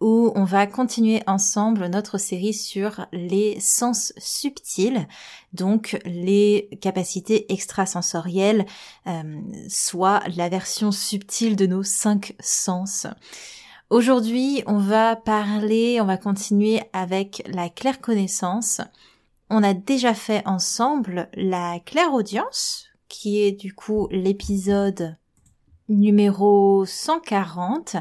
où on va continuer ensemble notre série sur les sens subtils, donc les capacités extrasensorielles, euh, soit la version subtile de nos cinq sens. Aujourd'hui, on va parler, on va continuer avec la claire connaissance. On a déjà fait ensemble la claire audience, qui est du coup l'épisode numéro 140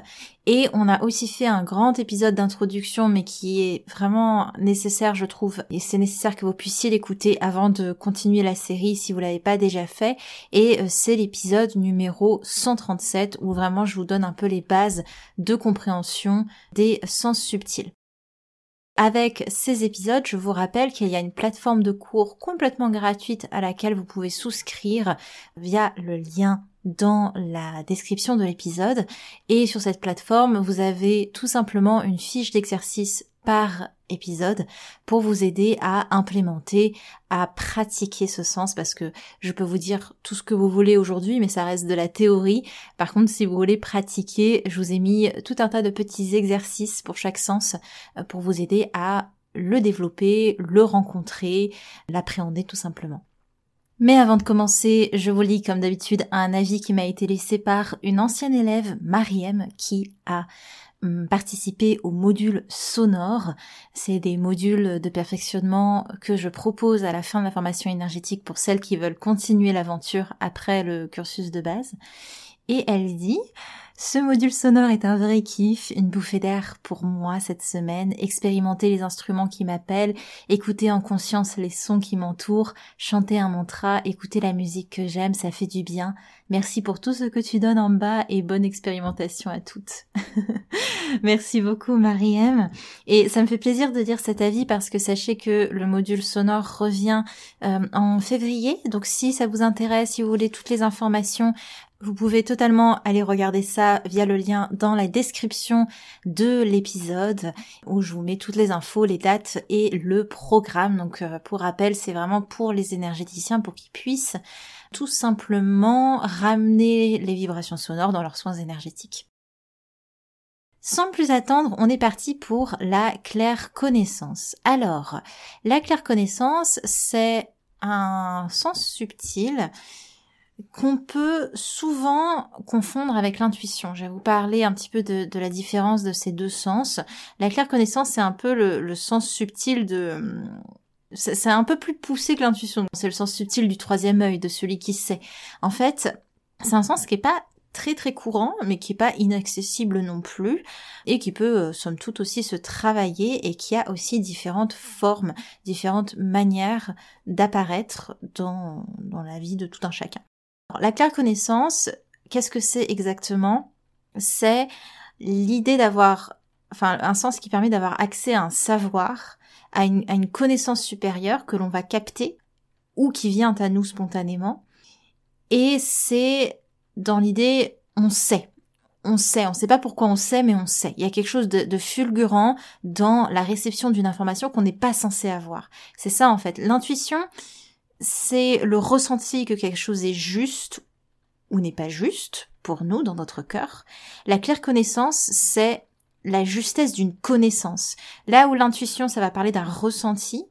et on a aussi fait un grand épisode d'introduction mais qui est vraiment nécessaire je trouve. Et c'est nécessaire que vous puissiez l'écouter avant de continuer la série si vous l'avez pas déjà fait. Et euh, c'est l'épisode numéro 137 où vraiment je vous donne un peu les bases de compréhension des sens subtils. Avec ces épisodes, je vous rappelle qu'il y a une plateforme de cours complètement gratuite à laquelle vous pouvez souscrire via le lien dans la description de l'épisode. Et sur cette plateforme, vous avez tout simplement une fiche d'exercice par épisode pour vous aider à implémenter, à pratiquer ce sens parce que je peux vous dire tout ce que vous voulez aujourd'hui mais ça reste de la théorie. Par contre si vous voulez pratiquer, je vous ai mis tout un tas de petits exercices pour chaque sens euh, pour vous aider à le développer, le rencontrer, l'appréhender tout simplement. Mais avant de commencer, je vous lis comme d'habitude un avis qui m'a été laissé par une ancienne élève, Mariem, qui a hum, participé au module sonore. C'est des modules de perfectionnement que je propose à la fin de la formation énergétique pour celles qui veulent continuer l'aventure après le cursus de base. Et elle dit ce module sonore est un vrai kiff, une bouffée d'air pour moi cette semaine, expérimenter les instruments qui m'appellent, écouter en conscience les sons qui m'entourent, chanter un mantra, écouter la musique que j'aime, ça fait du bien. Merci pour tout ce que tu donnes en bas et bonne expérimentation à toutes. Merci beaucoup Mariem. Et ça me fait plaisir de dire cet avis parce que sachez que le module sonore revient euh, en février. Donc si ça vous intéresse, si vous voulez toutes les informations, vous pouvez totalement aller regarder ça via le lien dans la description de l'épisode où je vous mets toutes les infos, les dates et le programme. Donc euh, pour rappel, c'est vraiment pour les énergéticiens pour qu'ils puissent tout simplement ramener les vibrations sonores dans leurs soins énergétiques. Sans plus attendre, on est parti pour la claire connaissance. Alors, la claire connaissance, c'est un sens subtil qu'on peut souvent confondre avec l'intuition. Je vais vous parler un petit peu de, la différence de ces deux sens. La claire connaissance, c'est un peu le, sens subtil de... C'est un peu plus poussé que l'intuition. C'est le sens subtil du troisième œil, de celui qui sait. En fait, c'est un sens qui est pas très très courant, mais qui est pas inaccessible non plus, et qui peut, euh, somme toute, aussi se travailler, et qui a aussi différentes formes, différentes manières d'apparaître dans, dans la vie de tout un chacun. La claire connaissance, qu'est-ce que c'est exactement? C'est l'idée d'avoir, enfin, un sens qui permet d'avoir accès à un savoir, à une, connaissance supérieure que l'on va capter ou qui vient à nous spontanément. Et c'est dans l'idée, on sait. On sait, on sait pas pourquoi on sait, mais on sait. Il y a quelque chose de fulgurant dans la réception d'une information qu'on n'est pas censé avoir. C'est ça en fait. L'intuition, c'est le ressenti que quelque chose est juste ou n'est pas juste pour nous dans notre cœur. La claire connaissance, c'est la justesse d'une connaissance. Là où l'intuition, ça va parler d'un ressenti,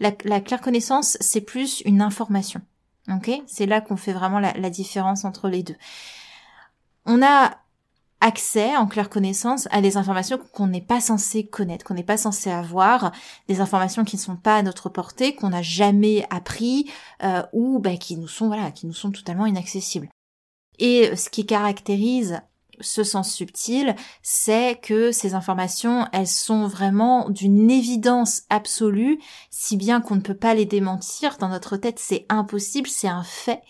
la, claire connaissance, c'est plus une information. Ok? C'est là qu'on fait vraiment la différence entre les deux. On a accès en claire connaissance à des informations qu'on n'est pas censé connaître, qu'on n'est pas censé avoir, des informations qui ne sont pas à notre portée, qu'on n'a jamais appris euh, ou bah, qui nous sont voilà, qui nous sont totalement inaccessibles. Et ce qui caractérise ce sens subtil, c'est que ces informations, elles sont vraiment d'une évidence absolue, si bien qu'on ne peut pas les démentir. Dans notre tête, c'est impossible, c'est un fait.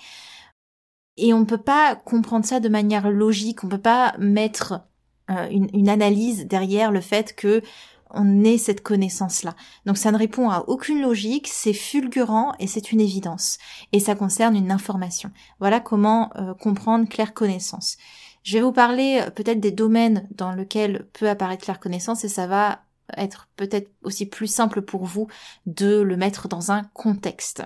Et on ne peut pas comprendre ça de manière logique, on ne peut pas mettre euh, une, analyse derrière le fait que on ait cette connaissance-là. Donc ça ne répond à aucune logique, c'est fulgurant et c'est une évidence. Et ça concerne une information. Voilà comment euh, comprendre claire connaissance. Je vais vous parler euh, peut-être des domaines dans lesquels peut apparaître claire connaissance et ça va être peut-être aussi plus simple pour vous de le mettre dans un contexte.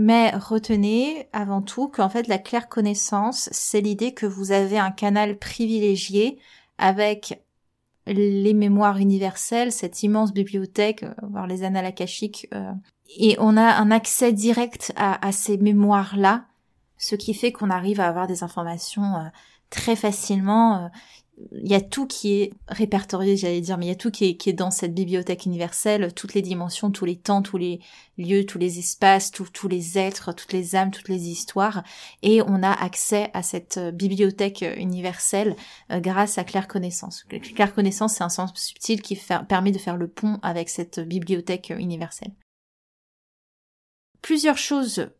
Mais retenez avant tout qu'en fait la claire connaissance, c'est l'idée que vous avez un canal privilégié avec les mémoires universelles, cette immense bibliothèque, euh, voire les annales akashiques, euh, et on a un accès direct à, ces mémoires-là, ce qui fait qu'on arrive à avoir des informations euh, très facilement il y a tout qui est répertorié, j'allais dire, mais il y a tout qui est, dans cette bibliothèque universelle, toutes les dimensions, tous les temps, tous les lieux, tous les espaces, tous les êtres, toutes les âmes, toutes les histoires, et on a accès à cette euh, bibliothèque universelle euh, grâce à claire connaissance. Claire connaissance, c'est un sens subtil qui permet de faire le pont avec cette bibliothèque universelle. Plusieurs choses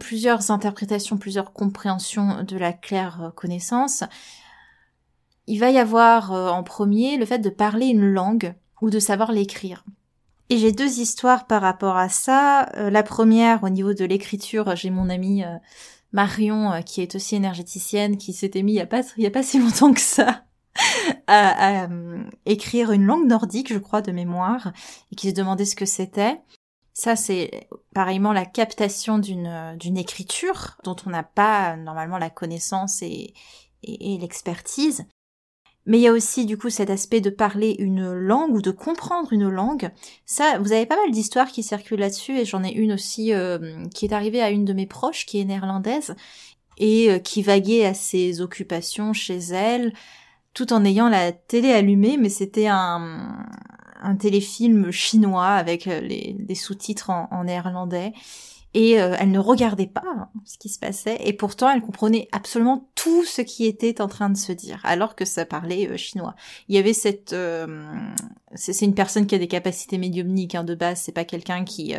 plusieurs interprétations, plusieurs compréhensions de la claire connaissance il va y avoir euh, en premier le fait de parler une langue ou de savoir l'écrire. Et j'ai deux histoires par rapport à ça. Euh, la première, au niveau de l'écriture, j'ai mon amie euh, Marion, qui est aussi énergéticienne, qui s'était mis il y a pas, y a pas si longtemps que ça à, écrire une langue nordique, je crois, de mémoire, et qui se demandait ce que c'était. Ça, c'est pareillement la captation d'une d'une écriture dont on n'a pas normalement la connaissance et, et l'expertise. Mais il y a aussi du coup cet aspect de parler une langue ou de comprendre une langue. Ça, vous avez pas mal d'histoires qui circulent là-dessus et j'en ai une aussi euh, qui est arrivée à une de mes proches qui est néerlandaise et euh, qui vaguait à ses occupations chez elle tout en ayant la télé allumée, mais c'était un, un téléfilm chinois avec euh, les, sous-titres en néerlandais et euh, elle ne regardait pas hein, ce qui se passait et pourtant elle comprenait absolument tout ce qui était en train de se dire alors que ça parlait euh, chinois. Il y avait cette euh, c'est une personne qui a des capacités médiumniques hein, de base, c'est pas quelqu'un qui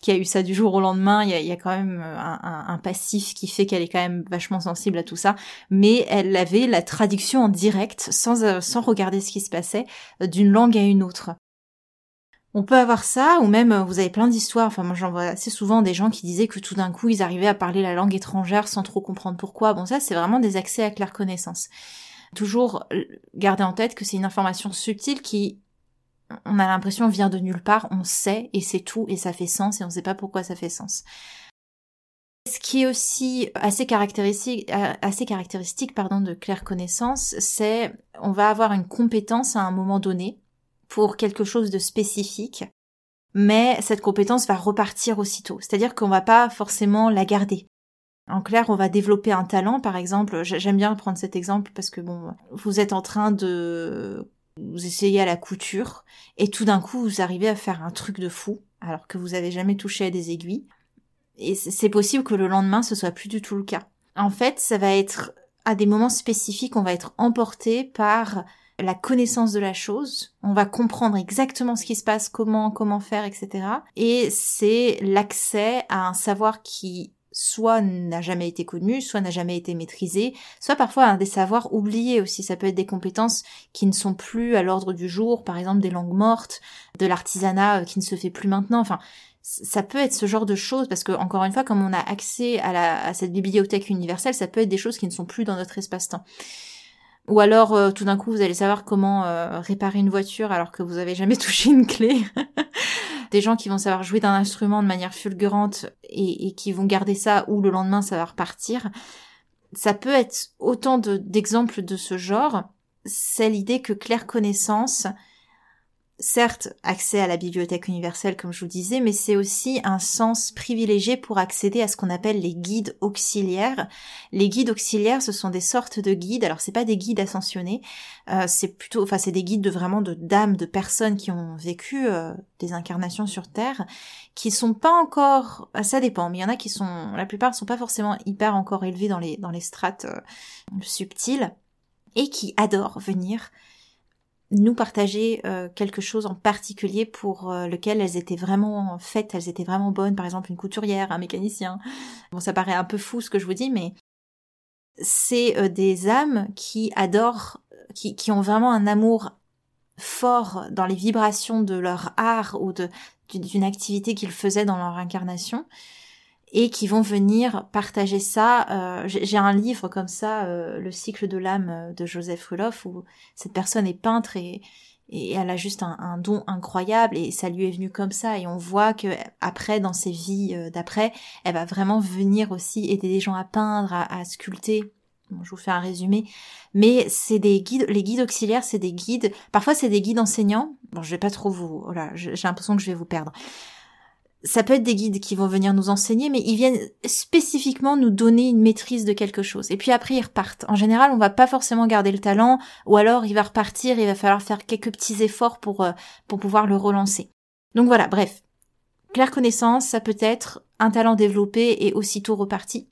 qui a eu ça du jour au lendemain, il y a, quand même un, un, un, passif qui fait qu'elle est quand même vachement sensible à tout ça, mais elle avait la traduction en direct sans sans regarder ce qui se passait d'une langue à une autre. On peut avoir ça, ou même euh, vous avez plein d'histoires, enfin moi j'en vois assez souvent des gens qui disaient que tout d'un coup ils arrivaient à parler la langue étrangère sans trop comprendre pourquoi. Bon ça c'est vraiment des accès à claire connaissance. Toujours garder en tête que c'est une information subtile qui, on a l'impression, vient de nulle part, on sait et c'est tout et ça fait sens et on sait pas pourquoi ça fait sens. Ce qui est aussi assez caractéristique, euh, assez caractéristique pardon, de claire connaissance, c'est on va avoir une compétence à un moment donné, pour quelque chose de spécifique, mais cette compétence va repartir aussitôt. C'est-à-dire qu'on va pas forcément la garder. En clair, on va développer un talent, par exemple. J'aime bien prendre cet exemple parce que bon, vous êtes en train de vous essayer à la couture et tout d'un coup vous arrivez à faire un truc de fou alors que vous avez jamais touché à des aiguilles. Et c'est possible que le lendemain ce soit plus du tout le cas. En fait, ça va être à des moments spécifiques, on va être emporté par la connaissance de la chose, on va comprendre exactement ce qui se passe, comment, comment faire, etc. Et c'est l'accès à un savoir qui soit n'a jamais été connu, soit n'a jamais été maîtrisé, soit parfois un des savoirs oubliés aussi. Ça peut être des compétences qui ne sont plus à l'ordre du jour, par exemple des langues mortes, de l'artisanat euh, qui ne se fait plus maintenant. Enfin, ça peut être ce genre de choses parce que encore une fois, comme on a accès à, la, à cette bibliothèque universelle, ça peut être des choses qui ne sont plus dans notre espace-temps. Ou alors euh, tout d'un coup vous allez savoir comment euh, réparer une voiture alors que vous avez jamais touché une clé. Des gens qui vont savoir jouer d'un instrument de manière fulgurante et, qui vont garder ça ou le lendemain ça va repartir. Ça peut être autant d'exemples de, ce genre. C'est l'idée que claire connaissance, certes accès à la bibliothèque universelle comme je vous disais, mais c'est aussi un sens privilégié pour accéder à ce qu'on appelle les guides auxiliaires. Les guides auxiliaires, ce sont des sortes de guides. Alors c'est pas des guides ascensionnés, euh, c'est plutôt, enfin c'est des guides de vraiment de dames, de personnes qui ont vécu euh, des incarnations sur Terre, qui sont pas encore, ah, ça dépend, mais il y en a qui sont, la plupart sont pas forcément hyper encore élevés dans les dans les strates euh, subtiles et qui adorent venir nous partager euh, quelque chose en particulier pour euh, lequel elles étaient vraiment faites, elles étaient vraiment bonnes, par exemple une couturière, un mécanicien. Bon, ça paraît un peu fou ce que je vous dis, mais c'est euh, des âmes qui adorent, qui, qui ont vraiment un amour fort dans les vibrations de leur art ou de d'une activité qu'ils faisaient dans leur incarnation et qui vont venir partager ça. Euh, j'ai un livre comme ça, euh, Le cycle de l'âme euh, de Joseph Ruloff, où cette personne est peintre et, et elle a juste un, don incroyable et ça lui est venu comme ça. Et on voit que après, dans ses vies d'après, elle va vraiment venir aussi aider les gens à peindre, à, sculpter. Bon, je vous fais un résumé, mais c'est des guides, les guides auxiliaires, c'est des guides. Parfois, c'est des guides enseignants. Bon, je vais pas trop vous, voilà, j'ai l'impression que je vais vous perdre ça peut être des guides qui vont venir nous enseigner, mais ils viennent spécifiquement nous donner une maîtrise de quelque chose. Et puis après, ils repartent. En général, on va pas forcément garder le talent, ou alors il va repartir, il va falloir faire quelques petits efforts pour, euh, pour pouvoir le relancer. Donc voilà, bref. Claire connaissance, ça peut être un talent développé et aussitôt reparti,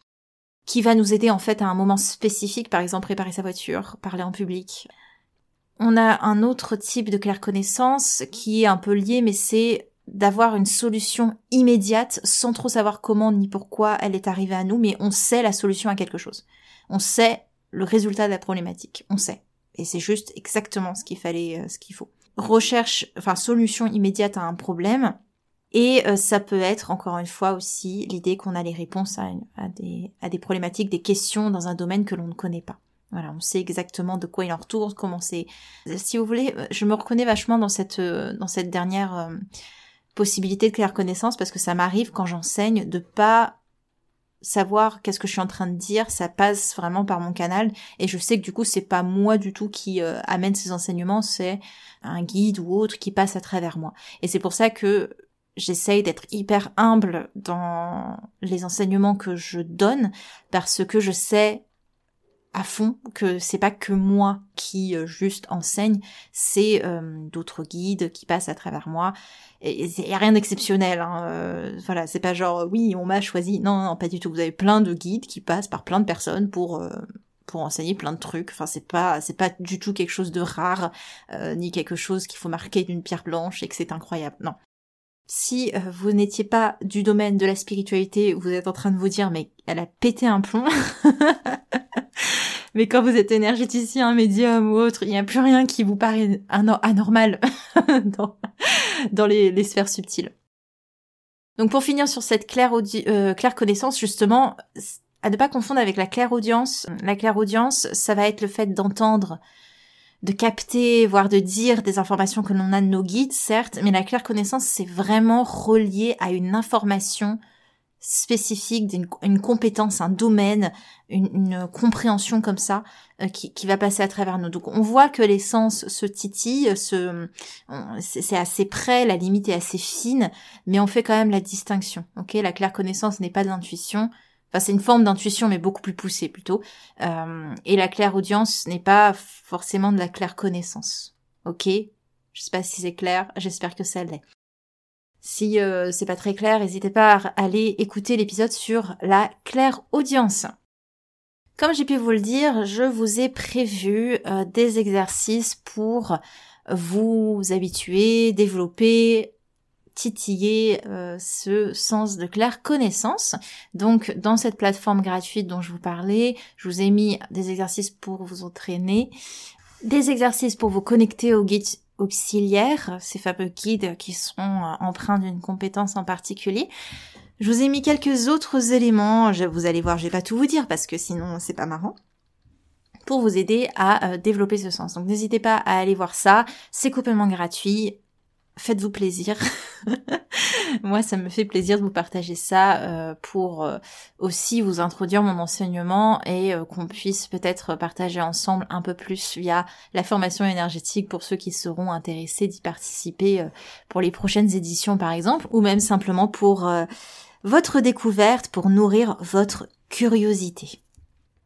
qui va nous aider en fait à un moment spécifique, par exemple préparer sa voiture, parler en public. On a un autre type de claire connaissance qui est un peu lié, mais c'est d'avoir une solution immédiate sans trop savoir comment ni pourquoi elle est arrivée à nous, mais on sait la solution à quelque chose. On sait le résultat de la problématique. On sait. Et c'est juste exactement ce qu'il fallait, euh, ce qu'il faut. Recherche, enfin solution immédiate à un problème. Et euh, ça peut être, encore une fois aussi, l'idée qu'on a les réponses à, des, à des problématiques, des questions dans un domaine que l'on ne connaît pas. Voilà, on sait exactement de quoi il en retourne, comment c'est. Si vous voulez, je me reconnais vachement dans cette euh, dans cette dernière possibilité de claire connaissance parce que ça m'arrive quand j'enseigne de pas savoir qu'est-ce que je suis en train de dire, ça passe vraiment par mon canal. Et je sais que du coup c'est pas moi du tout qui euh, amène ces enseignements, c'est un guide ou autre qui passe à travers moi. Et c'est pour ça que j'essaye d'être hyper humble dans les enseignements que je donne parce que je sais à fond que c'est pas que moi qui euh, juste enseigne, c'est euh, d'autres guides qui passent à travers moi. Il y a rien d'exceptionnel. Hein, euh, voilà, c'est pas genre oui on m'a choisi. Non, non, pas du tout. Vous avez plein de guides qui passent par plein de personnes pour pour enseigner plein de trucs. Enfin, c'est pas c'est pas du tout quelque chose de rare ni quelque chose qu'il faut marquer d'une pierre blanche et que c'est incroyable. Non. Si vous n'étiez pas du domaine de la spiritualité, vous êtes en train de vous dire mais elle a pété un plomb. Mais quand vous êtes énergéticien, médium ou autre, il n'y a plus rien qui vous paraît anormal dans, les, sphères subtiles. Donc pour finir sur cette claire, euh, claire connaissance, justement, à ne pas confondre avec la claire audience. La claire audience, ça va être le fait d'entendre, de capter, voire de dire des informations que l'on a de nos guides, certes, mais la claire connaissance, c'est vraiment relié à une information spécifique, d'une compétence, un domaine, une, compréhension comme ça euh, qui, qui, va passer à travers nous. Donc on voit que les sens se titillent, se, c'est assez près, la limite est assez fine, mais on fait quand même la distinction. Ok, la claire connaissance n'est pas de l'intuition. Enfin, c'est une forme d'intuition, mais beaucoup plus poussée plutôt. Euh, et la claire audience n'est pas forcément de la claire connaissance. Ok, je sais pas si c'est clair. J'espère que ça l'est. Si euh, c'est pas très clair, n'hésitez pas à aller écouter l'épisode sur la claire audience. Comme j'ai pu vous le dire, je vous ai prévu euh, des exercices pour vous habituer, développer, titiller euh, ce sens de claire connaissance. Donc dans cette plateforme gratuite dont je vous parlais, je vous ai mis des exercices pour vous entraîner, des exercices pour vous connecter au guide auxiliaires, ces fameux guides qui sont euh, empreints d'une compétence en particulier. Je vous ai mis quelques autres éléments, vous allez voir, je vais pas tout vous dire parce que sinon c'est pas marrant pour vous aider à euh, développer ce sens. Donc n'hésitez pas à aller voir ça, c'est complètement gratuit, faites-vous plaisir. Moi, ça me fait plaisir de vous partager ça euh, pour euh, aussi vous introduire mon enseignement et euh, qu'on puisse peut-être partager ensemble un peu plus via la formation énergétique pour ceux qui seront intéressés d'y participer pour les prochaines éditions par exemple, ou même simplement pour votre découverte, pour nourrir votre curiosité.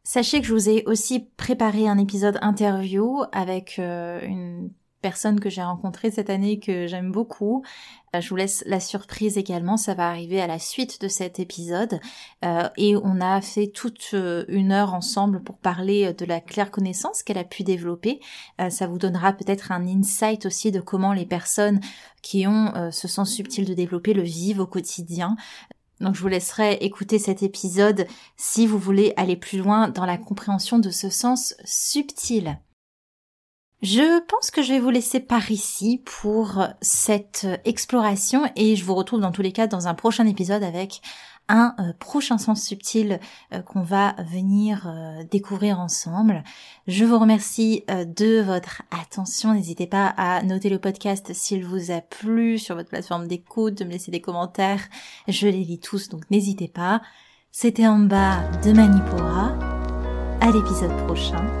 Sachez que je vous ai aussi préparé un épisode interview avec une personne que j'ai rencontrée cette année que j'aime beaucoup. Euh, je vous laisse la surprise également, ça va arriver à la suite de cet épisode. Euh, et on a fait toute euh, une heure ensemble pour parler de la claire connaissance qu'elle a pu développer. ça vous donnera peut-être un insight aussi de comment les personnes qui ont ce sens subtil de développer le vivent au quotidien. Donc je vous laisserai écouter cet épisode si vous voulez aller plus loin dans la compréhension de ce sens subtil. Je pense que je vais vous laisser par ici pour cette exploration et je vous retrouve dans tous les cas dans un prochain épisode avec un euh, prochain sens subtil euh, qu'on va venir euh, découvrir ensemble. Je vous remercie de votre attention. N'hésitez pas à noter le podcast s'il vous a plu sur votre plateforme d'écoute, de me laisser des commentaires. Je les lis tous, donc n'hésitez pas. C'était en bas de Manipura. À l'épisode prochain.